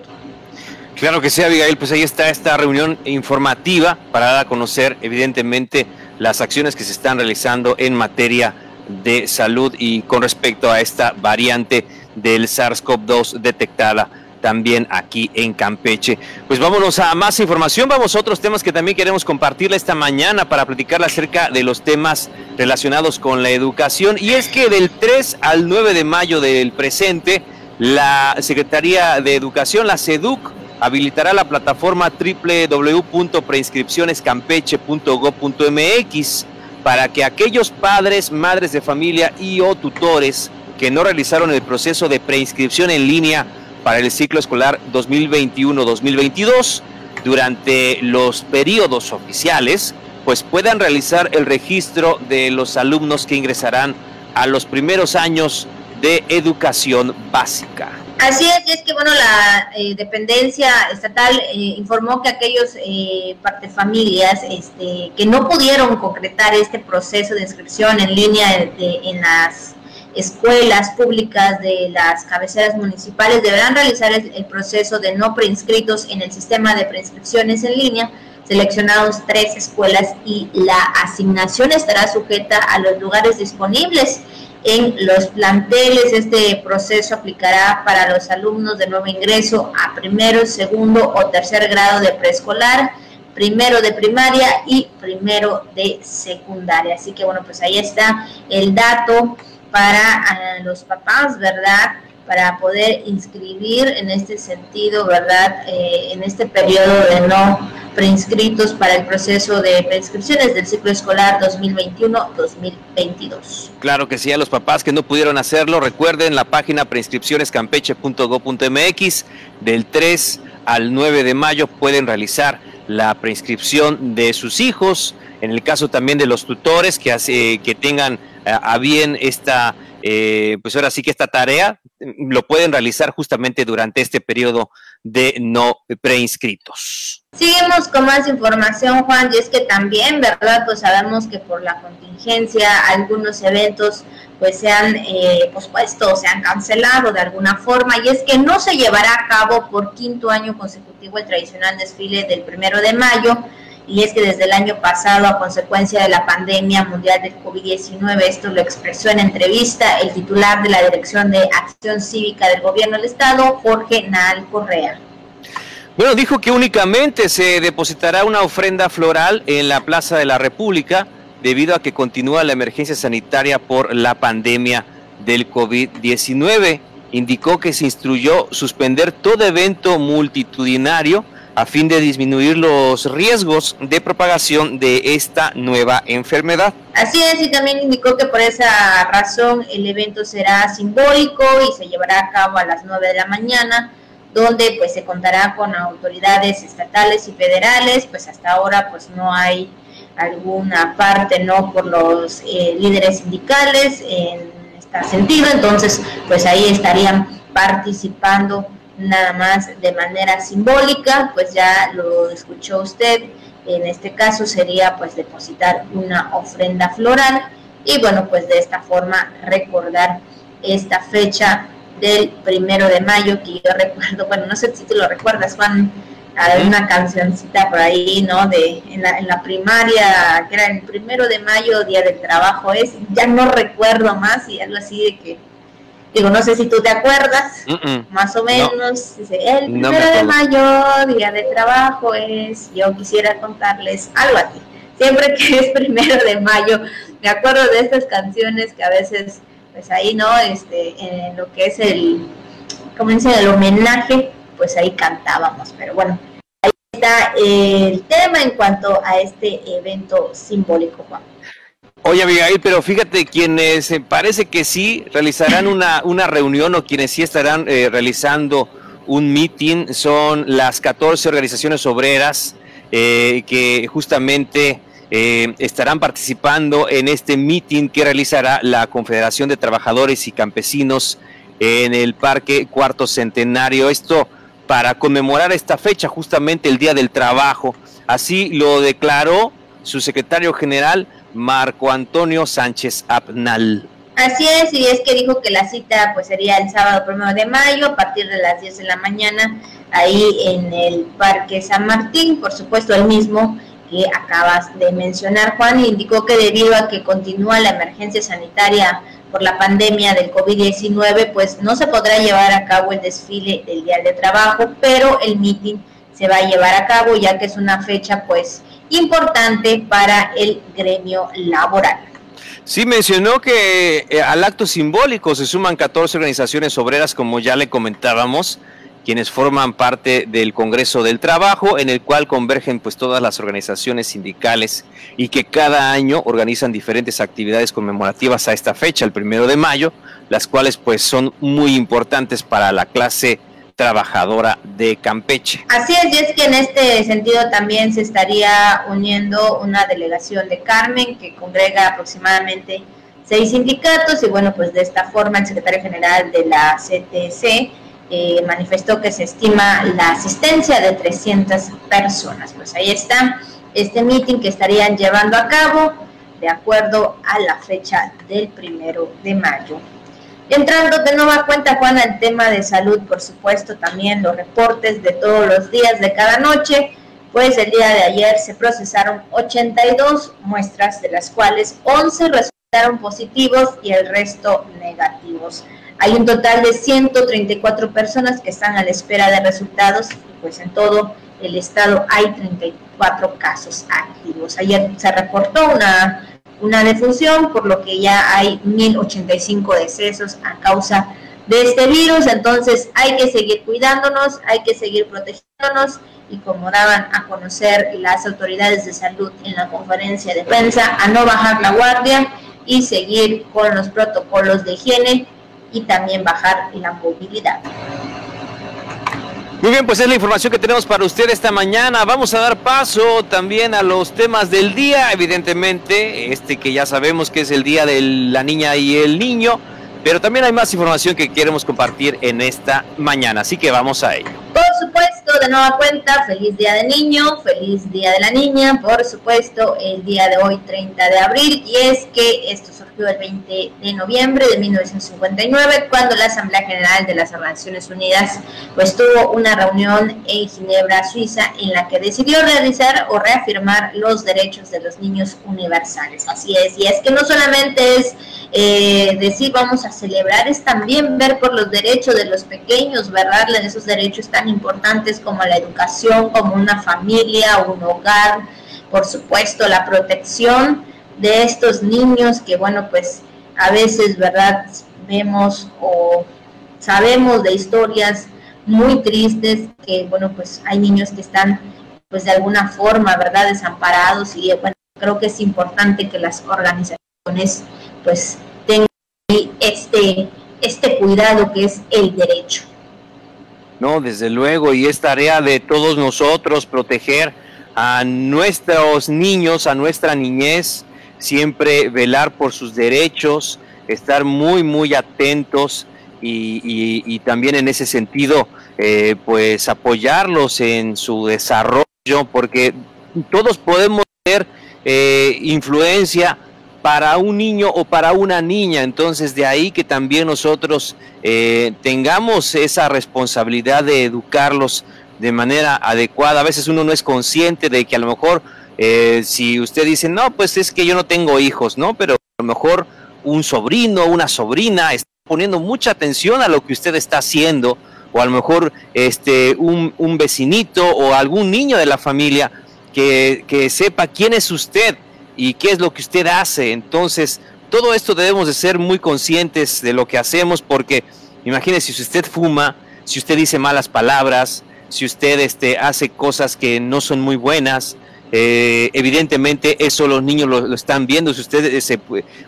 Claro que sí, Abigail, pues ahí está esta reunión informativa para dar a conocer, evidentemente, las acciones que se están realizando en materia de salud y con respecto a esta variante del SARS-CoV-2 detectada también aquí en Campeche. Pues vámonos a más información, vamos a otros temas que también queremos compartirle esta mañana para platicar acerca de los temas relacionados con la educación. Y es que del 3 al 9 de mayo del presente, la Secretaría de Educación, la SEDUC, habilitará la plataforma www.preinscripcionescampeche.gov.mx para que aquellos padres, madres de familia y o tutores que no realizaron el proceso de preinscripción en línea para el ciclo escolar 2021-2022 durante los periodos oficiales, pues puedan realizar el registro de los alumnos que ingresarán a los primeros años de educación básica. Así es, es que bueno, la eh, dependencia estatal eh, informó que aquellos eh, familias este, que no pudieron concretar este proceso de inscripción en línea en las escuelas públicas de las cabeceras municipales deberán realizar el, proceso de no preinscritos en el sistema de preinscripciones en línea seleccionados tres escuelas y la asignación estará sujeta a los lugares disponibles en los planteles. Este proceso aplicará para los alumnos de nuevo ingreso a primero, segundo o tercer grado de preescolar, primero de primaria y primero de secundaria. Así que bueno, pues ahí está el dato para ah, los papás, ¿verdad? Para poder inscribir en este sentido, ¿verdad? Eh, en este periodo de no preinscritos para el proceso de preinscripciones del ciclo escolar 2021-2022. Claro que sí, a los papás que no pudieron hacerlo, recuerden la página preinscripcionescampeche.go.mx del 3 al 9 de mayo pueden realizar la preinscripción de sus hijos, en el caso también de los tutores que, hace, que tengan a bien esta, eh, pues ahora sí que esta tarea lo pueden realizar justamente durante este periodo de no preinscritos. Seguimos con más información, Juan, y es que también, ¿verdad? Pues sabemos que por la contingencia algunos eventos pues se han eh, pospuesto, se han cancelado de alguna forma, y es que no se llevará a cabo por quinto año consecutivo el tradicional desfile del primero de mayo, y es que desde el año pasado, a consecuencia de la pandemia mundial del COVID-19, esto lo expresó en entrevista el titular de la Dirección de Acción Cívica del Gobierno del Estado, Jorge Naal Correa. Bueno, dijo que únicamente se depositará una ofrenda floral en la Plaza de la República debido a que continúa la emergencia sanitaria por la pandemia del COVID-19. Indicó que se instruyó suspender todo evento multitudinario a fin de disminuir los riesgos de propagación de esta nueva enfermedad. Así es, y también indicó que por esa razón el evento será simbólico y se llevará a cabo a las 9 de la mañana, donde pues se contará con autoridades estatales y federales, pues hasta ahora pues no hay alguna parte no por los eh, líderes sindicales en este sentido, entonces pues ahí estarían participando nada más de manera simbólica, pues ya lo escuchó usted, en este caso sería pues depositar una ofrenda floral y bueno, pues de esta forma recordar esta fecha del primero de mayo que yo recuerdo, bueno, no sé si tú lo recuerdas, Juan, hay una cancioncita por ahí, ¿no? De en la, en la primaria, que era el primero de mayo, Día del Trabajo, es, ya no recuerdo más y algo así de que Digo, no sé si tú te acuerdas, más o menos, dice, el primero de mayo, día de trabajo es, yo quisiera contarles algo así. Siempre que es primero de mayo, me acuerdo de estas canciones que a veces, pues ahí, ¿no? Este, en lo que es el, como dice, el homenaje, pues ahí cantábamos, pero bueno, ahí está el tema en cuanto a este evento simbólico, Juan. Oye, Abigail, pero fíjate, quienes eh, parece que sí realizarán una, una reunión o quienes sí estarán eh, realizando un meeting son las 14 organizaciones obreras eh, que justamente estarán participando en este meeting que realizará la Confederación de Trabajadores y Campesinos en el Parque Cuarto Centenario. Esto para conmemorar esta fecha, justamente el Día del Trabajo. Así lo declaró su secretario general, Marco Antonio Sánchez Apnal. Así es, y es que dijo que la cita pues sería el sábado primero de mayo a partir de las 10 de la mañana ahí en el Parque San Martín, por supuesto el mismo que acabas de mencionar Juan, indicó que debido a que continúa la emergencia sanitaria por la pandemia del COVID-19, pues no se podrá llevar a cabo el desfile del Día de Trabajo, pero el meeting se va a llevar a cabo ya que es una fecha pues importante para el gremio laboral. Sí, mencionó que eh, al acto simbólico se suman 14 organizaciones obreras, como ya le comentábamos, quienes forman parte del Congreso del Trabajo, en el cual convergen pues todas las organizaciones sindicales y que cada año organizan diferentes actividades conmemorativas a esta fecha, el primero de mayo, las cuales pues son muy importantes para la clase trabajadora de Campeche. Así es, y es que en este sentido también se estaría uniendo una delegación de Carmen que congrega aproximadamente seis sindicatos y bueno, pues de esta forma el secretario general de la CTC eh, manifestó que se estima la asistencia de 300 personas. Pues ahí está este meeting que estarían llevando a cabo de acuerdo a la fecha del primero de mayo. Entrando de nueva cuenta, Juan, al tema de salud, por supuesto, también los reportes de todos los días de cada noche, pues el día de ayer se procesaron 82 muestras, de las cuales 11 resultaron positivos y el resto negativos. Hay un total de 134 personas que están a la espera de resultados y pues en todo el estado hay 34 casos activos. Ayer se reportó una una defunción, por lo que ya hay 1085 decesos a causa de este virus. Entonces hay que seguir cuidándonos, hay que seguir protegiéndonos y como daban a conocer las autoridades de salud en la conferencia de prensa, a no bajar la guardia y seguir con los protocolos de higiene y también bajar la movilidad. Muy bien, pues es la información que tenemos para usted esta mañana. Vamos a dar paso también a los temas del día, evidentemente, este que ya sabemos que es el día de la niña y el niño, pero también hay más información que queremos compartir en esta mañana, así que vamos a ello. Por supuesto, de nueva cuenta, feliz día del niño, feliz día de la niña, por supuesto, el día de hoy, 30 de abril, y es que esto surgió el 20 de noviembre de 1959, cuando la Asamblea General de las Naciones Unidas pues tuvo una reunión en Ginebra, Suiza, en la que decidió realizar o reafirmar los derechos de los niños universales. Así es, y es que no solamente es eh, decir vamos a celebrar, es también ver por los derechos de los pequeños, ¿verdad? Esos derechos tan importantes como la educación, como una familia, un hogar, por supuesto, la protección de estos niños que, bueno, pues a veces, ¿verdad? Vemos o sabemos de historias muy tristes que, bueno, pues hay niños que están, pues de alguna forma, ¿verdad? Desamparados y, bueno, creo que es importante que las organizaciones, pues, este, este cuidado que es el derecho. No, desde luego, y es tarea de todos nosotros proteger a nuestros niños, a nuestra niñez, siempre velar por sus derechos, estar muy, muy atentos y, también en ese sentido, eh, pues apoyarlos en su desarrollo, porque todos podemos tener eh, influencia para un niño o para una niña. Entonces de ahí que también nosotros eh, tengamos esa responsabilidad de educarlos de manera adecuada. A veces uno no es consciente de que a lo mejor eh, si usted dice, no, pues es que yo no tengo hijos, ¿no? Pero a lo mejor un sobrino, una sobrina está poniendo mucha atención a lo que usted está haciendo, o a lo mejor este, un, un vecinito o algún niño de la familia que, que sepa quién es usted y qué es lo que usted hace. Entonces, todo esto debemos de ser muy conscientes de lo que hacemos porque imagínese si usted fuma, si usted dice malas palabras, si usted este, hace cosas que no son muy buenas, eh, evidentemente eso los niños lo, están viendo. Si usted eh, se,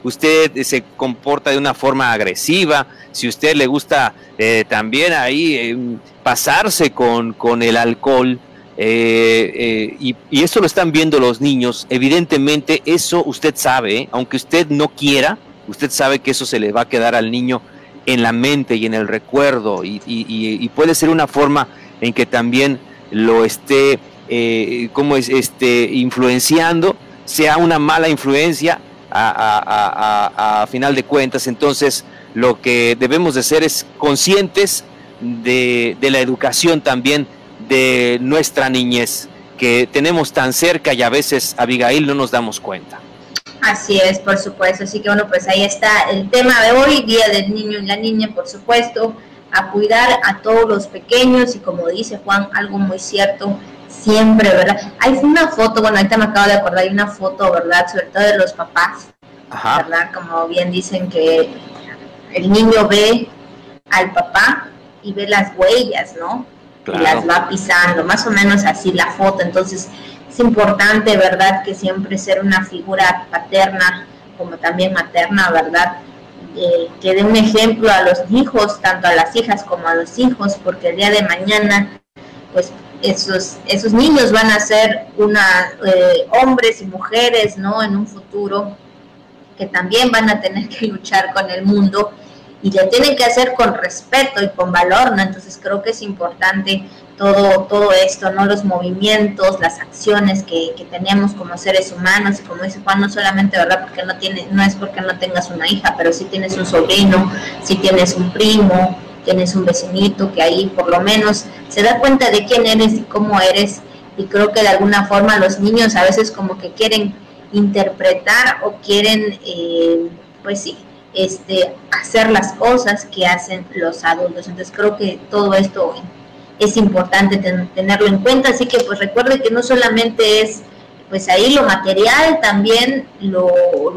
usted se comporta de una forma agresiva, si usted le gusta eh, también ahí pasarse con, con el alcohol, eh, eh, y, eso lo están viendo los niños. Evidentemente, eso usted sabe, ¿eh? aunque usted no quiera, usted sabe que eso se le va a quedar al niño en la mente y en el recuerdo. Y, puede ser una forma en que también lo esté, como es, este, influenciando, sea una mala influencia a, final de cuentas. Entonces, lo que debemos de ser es conscientes de la educación también de nuestra niñez que tenemos tan cerca y a veces, Abigail, no nos damos cuenta. Así es, por supuesto. Así que bueno, pues ahí está el tema de hoy, Día del Niño y la Niña, por supuesto, a cuidar a todos los pequeños y como dice Juan, algo muy cierto, siempre, ¿verdad? Hay una foto, bueno, ahorita me acabo de acordar, hay una foto, ¿verdad? Sobre todo de los papás, ¿verdad? Como bien dicen que el niño ve al papá y ve las huellas, ¿no? Y las va pisando, más o menos así la foto. Entonces es importante, ¿verdad?, que siempre ser una figura paterna como también materna, ¿verdad? Eh, que dé un ejemplo a los hijos, tanto a las hijas como a los hijos, porque el día de mañana, pues esos, esos niños van a ser una, eh, hombres y mujeres, ¿no? En un futuro que también van a tener que luchar con el mundo y lo tienen que hacer con respeto y con valor, ¿no? Entonces creo que es importante todo, todo esto, ¿no? Los movimientos, las acciones que, que tenemos como seres humanos, y como dice Juan, no solamente, ¿verdad? Porque no tiene, no es porque no tengas una hija, pero si tienes un sobrino, si tienes un primo, tienes un vecinito que ahí por lo menos se da cuenta de quién eres y cómo eres, y creo que de alguna forma los niños a veces como que quieren interpretar o quieren, eh, pues sí, este, hacer las cosas que hacen los adultos. Entonces creo que todo esto es importante tenerlo en cuenta, así que pues recuerde que no solamente es pues ahí lo material, también lo,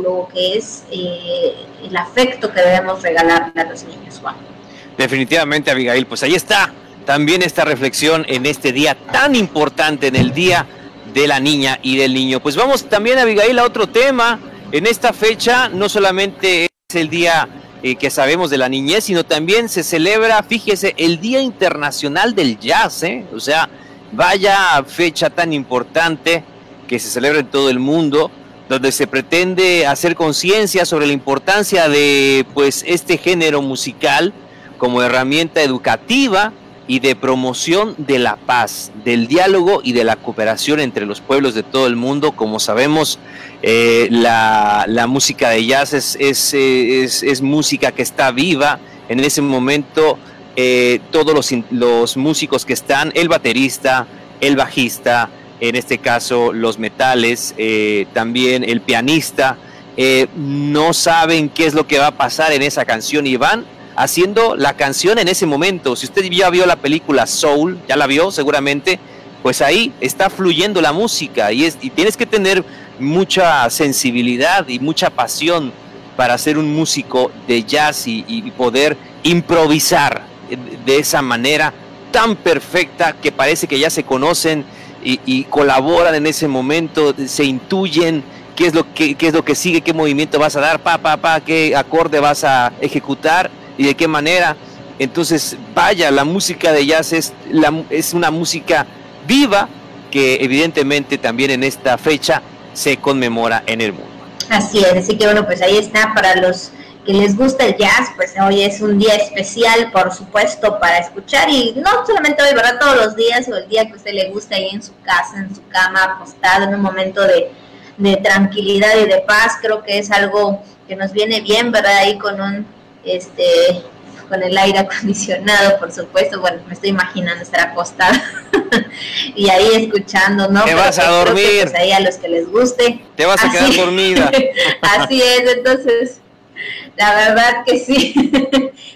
lo que es eh, el afecto que debemos regalarle a los niños, Juan. Definitivamente, Abigail, pues ahí está también esta reflexión en este día tan importante, en el Día de la Niña y del Niño. Pues vamos también, Abigail, a otro tema. En esta fecha no solamente el día eh, que sabemos de la niñez, sino también se celebra, fíjese, el Día Internacional del Jazz, ¿eh? o sea, vaya fecha tan importante que se celebra en todo el mundo, donde se pretende hacer conciencia sobre la importancia de pues este género musical como herramienta educativa y de promoción de la paz, del diálogo y de la cooperación entre los pueblos de todo el mundo. Como sabemos, eh, la, música de jazz es, es, música que está viva. En ese momento, eh, todos los, los músicos que están, el baterista, el bajista, en este caso los metales, eh, también el pianista, no saben qué es lo que va a pasar en esa canción y van haciendo la canción en ese momento. Si usted ya vio la película Soul, ya la vio seguramente, pues ahí está fluyendo la música y, es, y tienes que tener mucha sensibilidad y mucha pasión para ser un músico de jazz y, poder improvisar de esa manera tan perfecta que parece que ya se conocen y, colaboran en ese momento, se intuyen qué es lo que qué es lo que sigue, qué movimiento vas a dar, pa pa pa, qué acorde vas a ejecutar y de qué manera. Entonces, vaya, la música de jazz es, la, es una música viva que evidentemente también en esta fecha se conmemora en el mundo. Así es, así que bueno, pues ahí está para los que les gusta el jazz, pues hoy es un día especial, por supuesto, para escuchar y no solamente hoy, ¿verdad? Todos los días o el día que usted le gusta ahí en su casa, en su cama, acostado, en un momento de, de tranquilidad y de paz, creo que es algo que nos viene bien, ¿verdad? Ahí con un este, con el aire acondicionado, por supuesto, bueno, me estoy imaginando estar acostada y ahí escuchando, ¿no? Te vas a dormir. pues ahí a los que les guste. Te vas a quedar dormida. así es, entonces, la verdad que sí.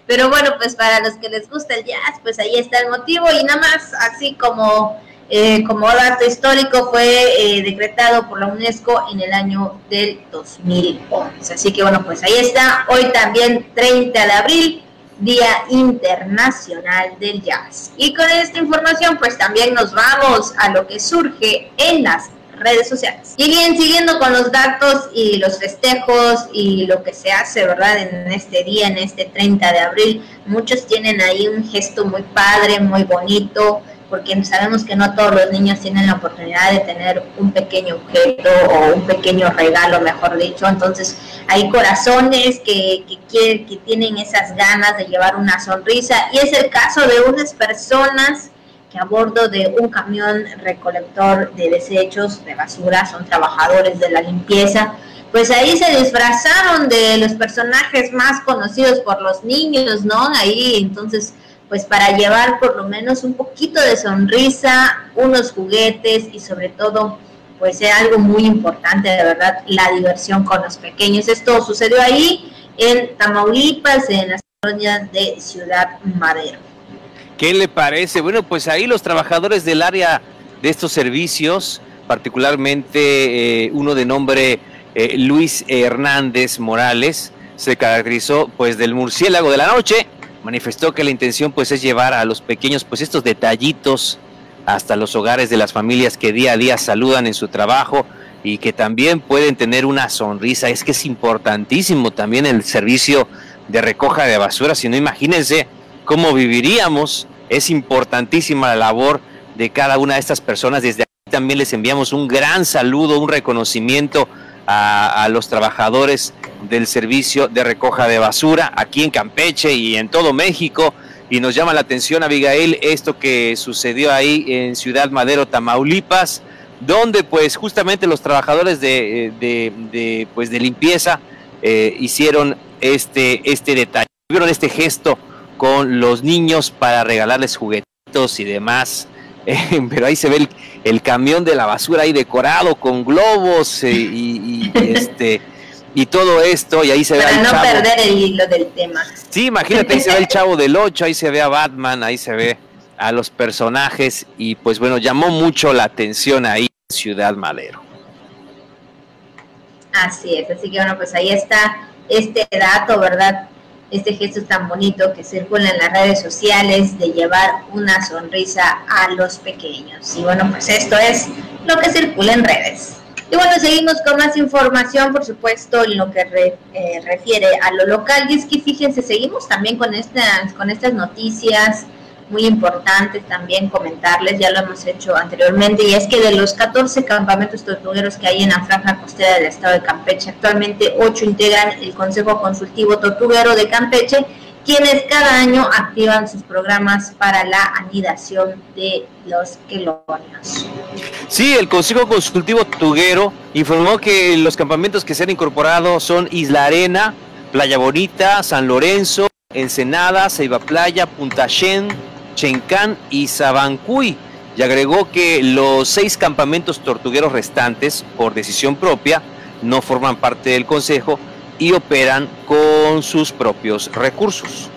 Pero bueno, pues para los que les gusta el jazz, pues ahí está el motivo y nada más así como eh, como dato histórico fue eh, decretado por la UNESCO en el año del 2011. Así que bueno, pues ahí está. Hoy también 30 de abril, Día Internacional del Jazz. Y con esta información pues también nos vamos a lo que surge en las redes sociales. Y bien, siguiendo con los datos y los festejos y lo que se hace, ¿verdad? En este día, en este 30 de abril, muchos tienen ahí un gesto muy padre, muy bonito, porque sabemos que no todos los niños tienen la oportunidad de tener un pequeño objeto o un pequeño regalo, mejor dicho. Entonces, hay corazones que, que, que tienen esas ganas de llevar una sonrisa y es el caso de unas personas que a bordo de un camión recolector de desechos de basura, son trabajadores de la limpieza, pues ahí se disfrazaron de los personajes más conocidos por los niños, ¿no? Ahí entonces pues para llevar por lo menos un poquito de sonrisa, unos juguetes y sobre todo pues es algo muy importante, de verdad, la diversión con los pequeños. Esto sucedió ahí en Tamaulipas, en las colonias de Ciudad Madero. ¿Qué le parece? Bueno, pues ahí los trabajadores del área de estos servicios, particularmente eh, uno de nombre eh, Luis Hernández Morales, se caracterizó pues del murciélago de la noche manifestó que la intención pues es llevar a los pequeños pues estos detallitos hasta los hogares de las familias que día a día saludan en su trabajo y que también pueden tener una sonrisa. Es que es importantísimo también el servicio de recoja de basura, si no imagínense cómo viviríamos. Es importantísima la labor de cada una de estas personas. Desde aquí también les enviamos un gran saludo, un reconocimiento a, a los trabajadores del servicio de recoja de basura aquí en Campeche y en todo México. Y nos llama la atención, Abigail, esto que sucedió ahí en Ciudad Madero, Tamaulipas, donde pues justamente los trabajadores de, de, pues, de limpieza eh, hicieron este, este detalle, tuvieron este gesto con los niños para regalarles juguetitos y demás. pero ahí se ve el, camión de la basura ahí decorado con globos eh, y este y todo esto, y ahí se ve Para no perder el hilo del tema. Sí, imagínate, ahí se ve el chavo del 8, ahí se ve a Batman, ahí se ve a los personajes, y pues bueno, llamó mucho la atención ahí en Ciudad Madero. Así es, así que bueno, pues ahí está este dato, ¿verdad? Este gesto tan bonito que circula en las redes sociales de llevar una sonrisa a los pequeños. Y bueno, pues esto es lo que circula en redes. Y bueno, seguimos con más información, por supuesto, en lo que eh, refiere a lo local. Y es que fíjense, seguimos también con estas, con estas noticias muy importantes también comentarles, ya lo hemos hecho anteriormente, y es que de los 14 campamentos tortugueros que hay en la franja costera del estado de Campeche, actualmente 8 integran el Consejo Consultivo Tortuguero de Campeche, quienes cada año activan sus programas para la anidación de los quelonios. Sí, el Consejo Consultivo Tortuguero informó que los campamentos que se han incorporado son Isla Arena, Playa Bonita, San Lorenzo, Ensenada, Ceiba Playa, Punta Shen, Chencán y Sabancuy. Y agregó que los seis campamentos tortugueros restantes, por decisión propia, no forman parte del Consejo y operan con sus propios recursos.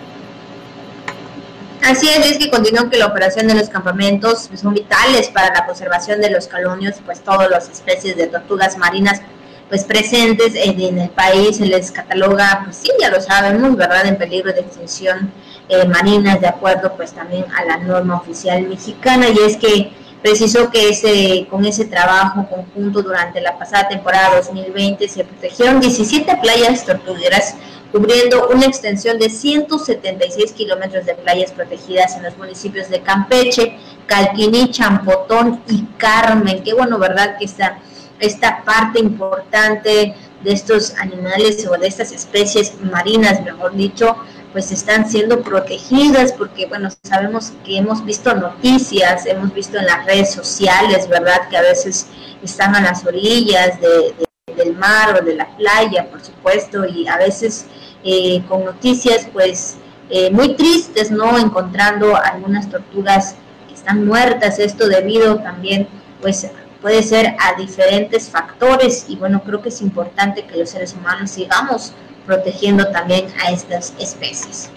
Así es, es que continúan que la operación de los campamentos son vitales para la conservación de los calonios, pues todas las especies de tortugas marinas pues presentes en, el país se les cataloga, pues sí, ya lo sabemos, ¿verdad?, en peligro de extinción eh, marinas de acuerdo pues también a la norma oficial mexicana y es que precisó que ese con ese trabajo conjunto durante la pasada temporada 2020 se protegieron 17 playas tortugueras cubriendo una extensión de 176 kilómetros de playas protegidas en los municipios de Campeche, Calquiní, Champotón y Carmen. Qué bueno, ¿verdad? Que esta, esta parte importante de estos animales o de estas especies marinas, mejor dicho, pues están siendo protegidas porque, bueno, sabemos que hemos visto noticias, hemos visto en las redes sociales, ¿verdad? Que a veces están a las orillas del mar o de la playa, por supuesto, y a veces eh, con noticias, pues, eh, muy tristes, ¿no? Encontrando algunas tortugas que están muertas, esto debido también, pues, puede ser a diferentes factores y bueno, creo que es importante que los seres humanos sigamos protegiendo también a estas especies.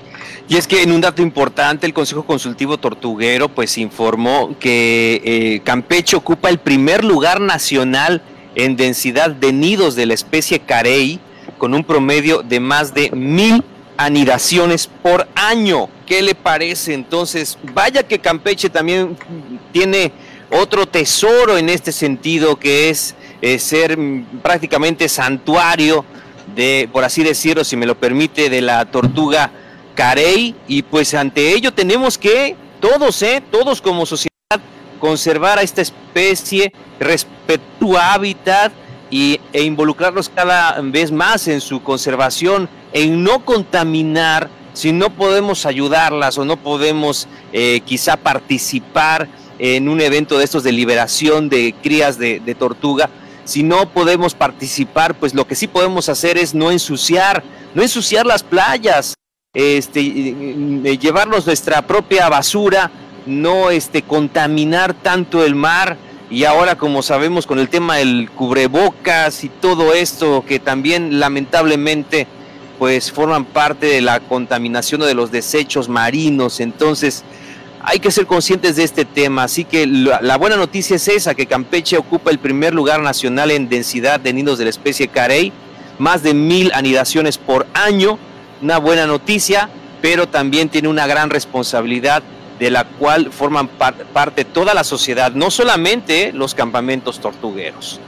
Y es que en un dato importante, el Consejo Consultivo Tortuguero pues informó que eh, Campeche ocupa el primer lugar nacional en densidad de nidos de la especie carey, con un promedio de más de mil anidaciones por año. ¿Qué le parece? Entonces, vaya que Campeche también tiene otro tesoro en este sentido, que es eh, ser prácticamente santuario de, por así decirlo, si me lo permite, de la tortuga carey. Y pues ante ello tenemos que todos, ¿eh? todos como sociedad, conservar a esta especie, respetar su hábitat y, e involucrarnos cada vez más en su conservación, en no contaminar, si no podemos ayudarlas o no podemos eh, quizá participar en un evento de estos de liberación de crías de tortuga, si no podemos participar, pues lo que sí podemos hacer es no ensuciar, no ensuciar las playas, este, llevarnos nuestra propia basura, no este, contaminar tanto el mar. Y ahora, como sabemos, con el tema del cubrebocas y todo esto, que también lamentablemente pues forman parte de la contaminación de los desechos marinos. Entonces, hay que ser conscientes de este tema. Así que la, buena noticia es esa, que Campeche ocupa el primer lugar nacional en densidad de nidos de la especie carey, más de mil anidaciones por año. Una buena noticia, pero también tiene una gran responsabilidad de la cual forman parte toda la sociedad, no solamente los campamentos tortugueros.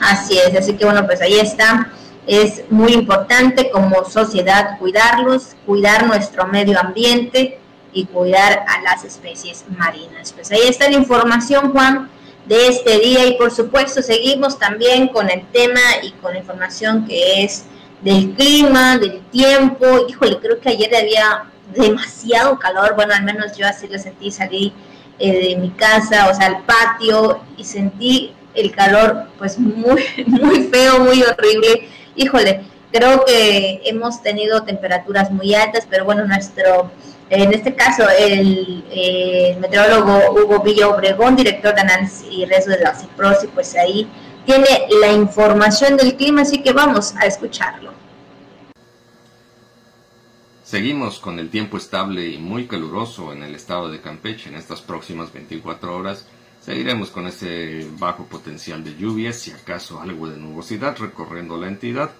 Así es, así que bueno, pues ahí está. Es muy importante como sociedad cuidarlos, cuidar nuestro medio ambiente y cuidar a las especies marinas. Pues ahí está la información, Juan, de este día y por supuesto seguimos también con el tema y con la información que es del clima, del tiempo. Híjole, creo que ayer había demasiado calor, bueno, al menos yo así lo sentí, salí eh, de mi casa, o sea, al patio y sentí el calor pues muy, muy feo, muy horrible híjole, creo que hemos tenido temperaturas muy altas, pero bueno, nuestro, en este caso, el, meteorólogo Hugo Villa Obregón, director de análisis y riesgo de la CIPROSI, pues ahí tiene la información del clima, así que vamos a escucharlo. Seguimos con el tiempo estable y muy caluroso en el estado de Campeche en estas próximas 24 horas. Seguiremos con ese bajo potencial de lluvias, si acaso algo de nubosidad recorriendo la entidad.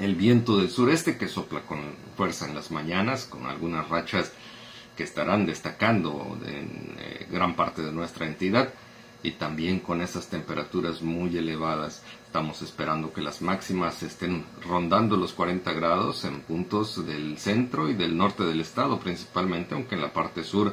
El viento del sureste que sopla con fuerza en las mañanas, con algunas rachas que estarán destacando en eh, gran parte de nuestra entidad. y también con esas temperaturas muy elevadas. Estamos esperando que las máximas estén rondando los 40 grados en puntos del centro y del norte del estado principalmente, aunque en la parte sur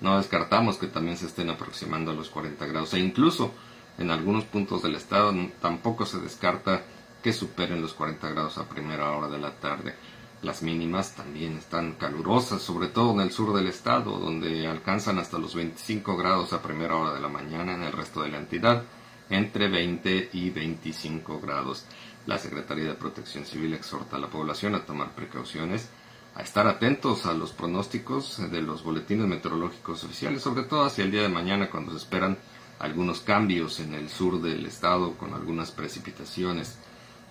no descartamos que también se estén aproximando a los 40 grados e incluso en algunos puntos del estado tampoco se descarta que superen los 40 grados a primera hora de la tarde. Las mínimas también están calurosas, sobre todo en el sur del estado, donde alcanzan hasta los 25 grados a primera hora de la mañana en el resto de la entidad, entre 20 y 25 grados. La Secretaría de Protección Civil exhorta a la población a tomar precauciones, a estar atentos a los pronósticos de los boletines meteorológicos oficiales, sobre todo hacia el día de mañana cuando se esperan algunos cambios en el sur del estado con algunas precipitaciones.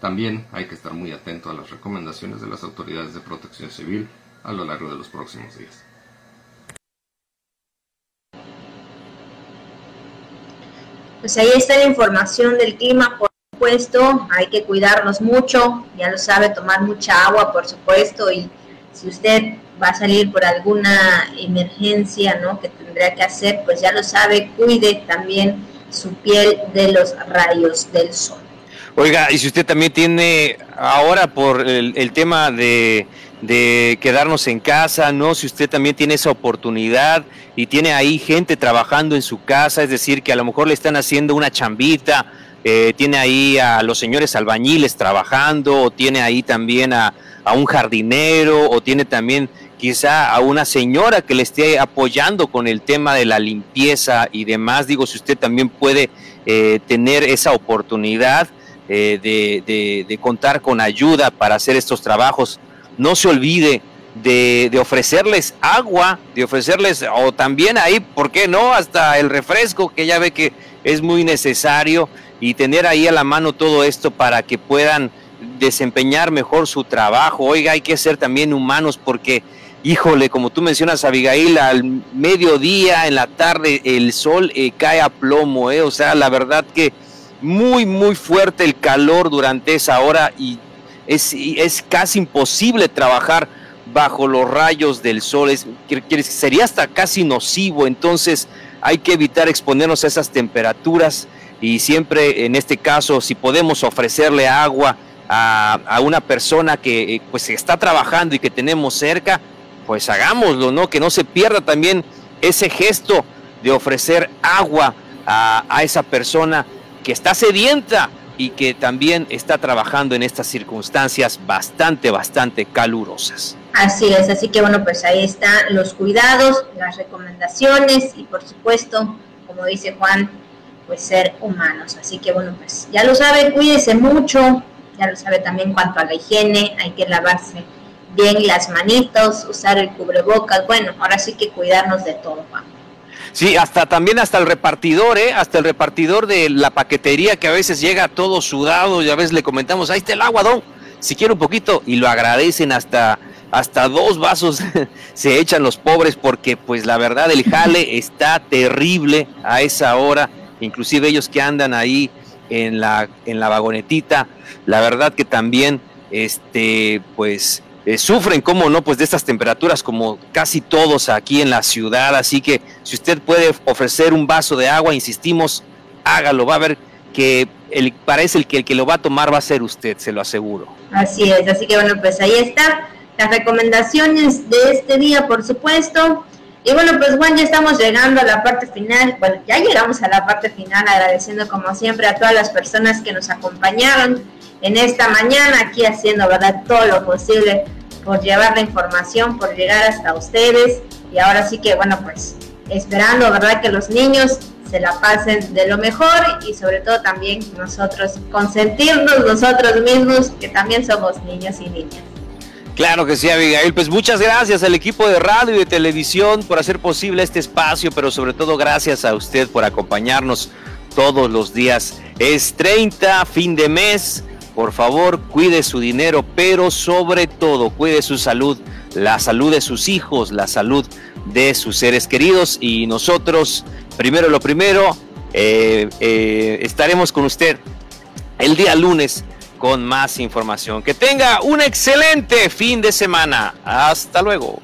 También hay que estar muy atento a las recomendaciones de las autoridades de protección civil a lo largo de los próximos días. Pues ahí está la información del clima, por supuesto, hay que cuidarnos mucho, ya lo sabe, tomar mucha agua, por supuesto, y si usted va a salir por alguna emergencia, ¿no? Que tendría que hacer, pues ya lo sabe, cuide también su piel de los rayos del sol. Oiga, y si usted también tiene ahora por el, tema de, quedarnos en casa, ¿no? Si usted también tiene esa oportunidad y tiene ahí gente trabajando en su casa, es decir, que a lo mejor le están haciendo una chambita, eh, tiene ahí a los señores albañiles trabajando, o tiene ahí también a, un jardinero, o tiene también quizá a una señora que le esté apoyando con el tema de la limpieza y demás. Digo, si usted también puede eh, tener esa oportunidad, eh, de, contar con ayuda para hacer estos trabajos. No se olvide de, ofrecerles agua, de ofrecerles, o también ahí, ¿por qué no? Hasta el refresco, que ya ve que es muy necesario, y tener ahí a la mano todo esto para que puedan desempeñar mejor su trabajo. Oiga, hay que ser también humanos porque, híjole, como tú mencionas, Abigail, al mediodía, en la tarde, el sol eh, cae a plomo, ¿eh? O sea, la verdad que muy, muy fuerte el calor durante esa hora y es, es casi imposible trabajar bajo los rayos del sol. Es, sería hasta casi nocivo, entonces hay que evitar exponernos a esas temperaturas y siempre en este caso si podemos ofrecerle agua a, a una persona que eh, pues está trabajando y que tenemos cerca, pues hagámoslo, ¿no? Que no se pierda también ese gesto de ofrecer agua a, a esa persona que está sedienta y que también está trabajando en estas circunstancias bastante, bastante calurosas. Así es, así que bueno, pues ahí están los cuidados, las recomendaciones y por supuesto, como dice Juan, pues ser humanos. Así que bueno, pues ya lo sabe, cuídese mucho, ya lo sabe también cuanto a la higiene, hay que lavarse bien las manitos, usar el cubrebocas, bueno, ahora sí que cuidarnos de todo, Juan. Sí, hasta también hasta el repartidor, ¿eh? Hasta el repartidor de la paquetería que a veces llega todo sudado y a veces le comentamos, ahí está el agua, don, si quiere un poquito, y lo agradecen hasta, hasta dos vasos se echan los pobres porque pues la verdad el jale está terrible a esa hora, inclusive ellos que andan ahí en la, en la vagonetita, la verdad que también, este, pues eh, sufren, como no, pues de estas temperaturas como casi todos aquí en la ciudad. Así que si usted puede ofrecer un vaso de agua, insistimos, hágalo. Va a ver que el, parece el que el que lo va a tomar va a ser usted, se lo aseguro. Así es, así que bueno, pues ahí está las recomendaciones de este día, por supuesto. Y bueno, pues Juan, ya estamos llegando a la parte final. Bueno, ya llegamos a la parte final, agradeciendo como siempre a todas las personas que nos acompañaron en esta mañana, aquí haciendo, ¿verdad?, todo lo posible por llevar la información, por llegar hasta ustedes. Y ahora sí que, bueno, pues esperando, ¿verdad?, que los niños se la pasen de lo mejor y sobre todo también nosotros consentirnos nosotros mismos, que también somos niños y niñas. Claro que sí, Abigail. Pues muchas gracias al equipo de radio y de televisión por hacer posible este espacio, pero sobre todo gracias a usted por acompañarnos todos los días. Es 30, fin de mes. Por favor, cuide su dinero, pero sobre todo cuide su salud, la salud de sus hijos, la salud de sus seres queridos y nosotros, primero lo primero, eh, eh, estaremos con usted el día lunes con más información. Que tenga un excelente fin de semana. Hasta luego.